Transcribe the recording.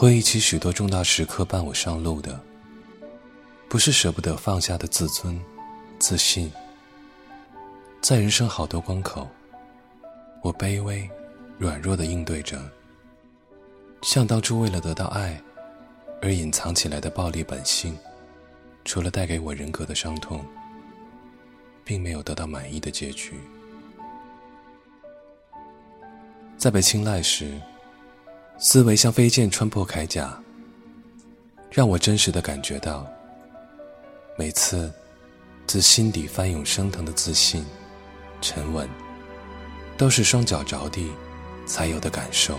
回忆起许多重大时刻伴我上路的，不是舍不得放下的自尊、自信。在人生好多关口，我卑微、软弱的应对着，像当初为了得到爱而隐藏起来的暴力本性，除了带给我人格的伤痛，并没有得到满意的结局。在被青睐时，思维像飞剑穿破铠甲，让我真实的感觉到，每次自心底翻涌升腾的自信。沉稳，都是双脚着地才有的感受。